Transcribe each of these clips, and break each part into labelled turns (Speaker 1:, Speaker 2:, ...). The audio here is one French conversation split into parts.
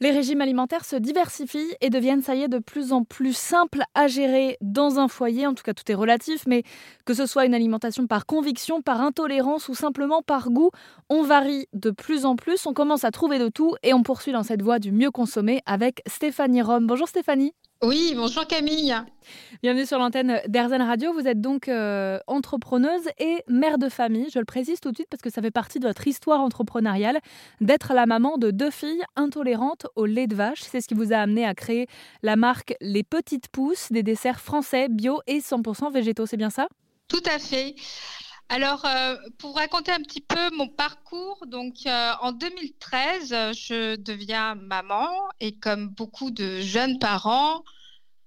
Speaker 1: Les régimes alimentaires se diversifient et deviennent, ça y est, de plus en plus simples à gérer dans un foyer. En tout cas, tout est relatif, mais que ce soit une alimentation par conviction, par intolérance ou simplement par goût, on varie de plus en plus. On commence à trouver de tout et on poursuit dans cette voie du mieux consommer avec Stéphanie Rome. Bonjour Stéphanie.
Speaker 2: Oui, bonjour Camille.
Speaker 1: Bienvenue sur l'antenne d'Airzen Radio. Vous êtes donc euh, entrepreneuse et mère de famille. Je le précise tout de suite parce que ça fait partie de votre histoire entrepreneuriale d'être la maman de deux filles intolérantes au lait de vache. C'est ce qui vous a amené à créer la marque Les Petites Pousses, des desserts français, bio et 100% végétaux. C'est bien ça?
Speaker 2: Tout à fait. Alors, euh, pour raconter un petit peu mon parcours, donc euh, en 2013, je deviens maman et comme beaucoup de jeunes parents,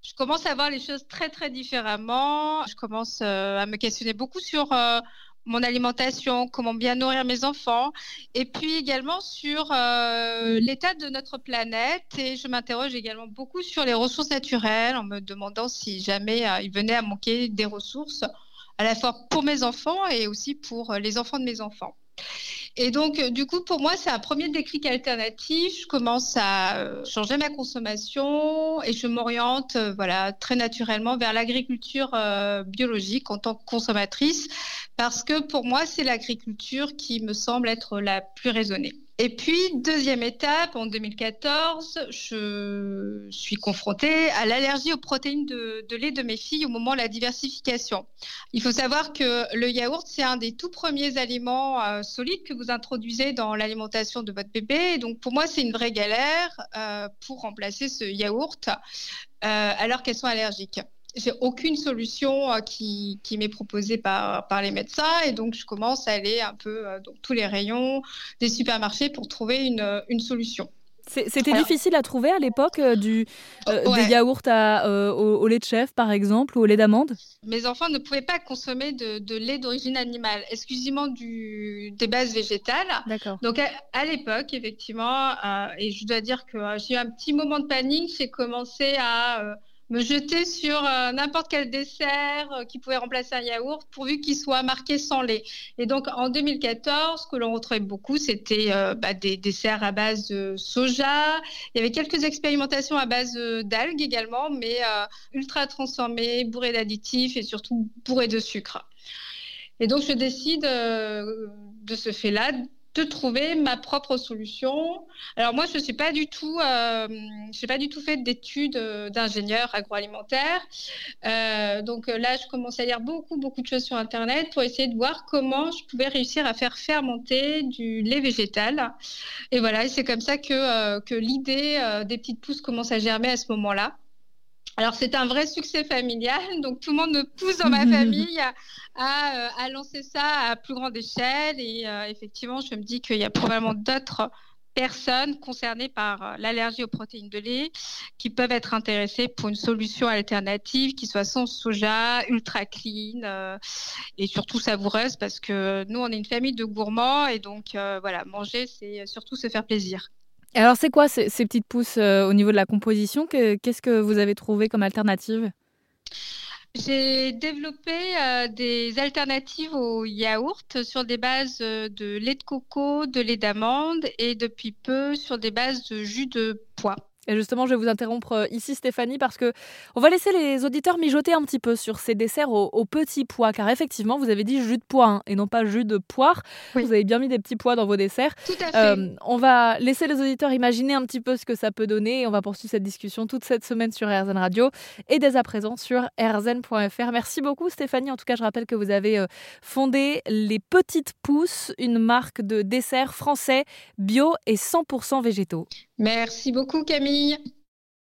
Speaker 2: je commence à voir les choses très très différemment. Je commence euh, à me questionner beaucoup sur mon alimentation, comment bien nourrir mes enfants, et puis également sur l'état de notre planète. Et je m'interroge également beaucoup sur les ressources naturelles en me demandant si jamais il venait à manquer des ressources à la fois pour mes enfants et aussi pour euh, les enfants de mes enfants. Et donc, euh, du coup, pour moi, c'est un premier déclic alternatif. Je commence à euh, changer ma consommation et je m'oriente, voilà, très naturellement vers l'agriculture biologique en tant que consommatrice, parce que pour moi, c'est l'agriculture qui me semble être la plus raisonnée. Et puis, deuxième étape, en 2014, je suis confrontée à l'allergie aux protéines de, lait de mes filles au moment de la diversification. Il faut savoir que le yaourt, c'est un des tout premiers aliments euh, solides que vous introduisez dans l'alimentation de votre bébé. donc, pour moi, c'est une vraie galère euh, pour remplacer ce yaourt euh, alors qu'elles sont allergiques j'ai aucune solution euh, qui, m'est proposée par, les médecins et donc je commence à aller un peu dans tous les rayons des supermarchés pour trouver une solution.
Speaker 1: C'était difficile à trouver à l'époque euh, du des yaourts à, au, lait de chèvre par exemple ou au lait d'amande?
Speaker 2: Mes enfants ne pouvaient pas consommer de, de lait d'origine animale, exclusivement du, des bases végétales. Donc à, l'époque effectivement, et je dois dire que j'ai eu un petit moment de panique, j'ai commencé à me jeter sur euh, n'importe quel dessert euh, qui pouvait remplacer un yaourt pourvu qu'il soit marqué sans lait. Et donc en 2014, ce que l'on retrouvait beaucoup, c'était euh, bah, des desserts à base de soja. Il y avait quelques expérimentations à base d'algues également, mais ultra transformés, bourrés d'additifs et surtout bourrés de sucre. Et donc je décide de ce fait-là de trouver ma propre solution. Alors moi, je ne suis pas du tout, euh, pas du tout fait d'études euh, d'ingénieur agroalimentaire. Euh, donc là, je commence à lire beaucoup, beaucoup de choses sur Internet pour essayer de voir comment je pouvais réussir à faire fermenter du lait végétal. Et voilà, c'est comme ça que, que l'idée des petites pousses commence à germer à ce moment-là. Alors c'est un vrai succès familial, donc tout le monde me pousse dans ma famille à, euh, lancer ça à plus grande échelle et euh, effectivement je me dis qu'il y a probablement d'autres personnes concernées par euh, l'allergie aux protéines de lait qui peuvent être intéressées pour une solution alternative qui soit sans soja, ultra clean et surtout savoureuse parce que nous on est une famille de gourmands et donc voilà manger c'est surtout se faire plaisir.
Speaker 1: Alors, c'est quoi ces, petites pousses euh, au niveau de la composition Qu'est-ce que vous avez trouvé comme alternative?
Speaker 2: J'ai développé euh, des alternatives au yaourt sur des bases euh, de lait de coco, de lait d'amande et depuis peu sur des bases de jus de pois.
Speaker 1: Et justement, je vais vous interrompre euh, ici, Stéphanie, parce que on va laisser les auditeurs mijoter un petit peu sur ces desserts aux, petits pois, car effectivement, vous avez dit jus de pois hein, et non pas jus de poire. Vous avez bien mis des petits pois dans vos desserts.
Speaker 2: Tout à fait. Euh,
Speaker 1: on va laisser les auditeurs imaginer un petit peu ce que ça peut donner et on va poursuivre cette discussion toute cette semaine sur RZN Radio et dès à présent sur rzn.fr. Merci beaucoup, Stéphanie. En tout cas, je rappelle que vous avez euh, fondé Les Petites Pousses, une marque de desserts français bio et 100% végétaux.
Speaker 2: Merci beaucoup, Camille.